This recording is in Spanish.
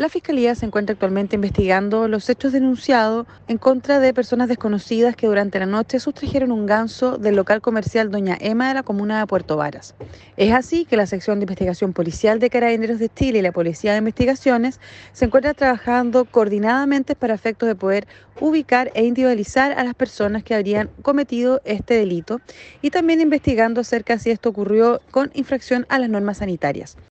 La Fiscalía se encuentra actualmente investigando los hechos denunciados en contra de personas desconocidas que durante la noche sustrajeron un ganso del local comercial Doña Emma de la comuna de Puerto Varas. Es así que la sección de investigación policial de Carabineros de Chile y la Policía de Investigaciones se encuentra trabajando coordinadamente para efectos de poder ubicar e individualizar a las personas que habrían cometido este delito y también investigando acerca si esto ocurrió con infracción a las normas sanitarias.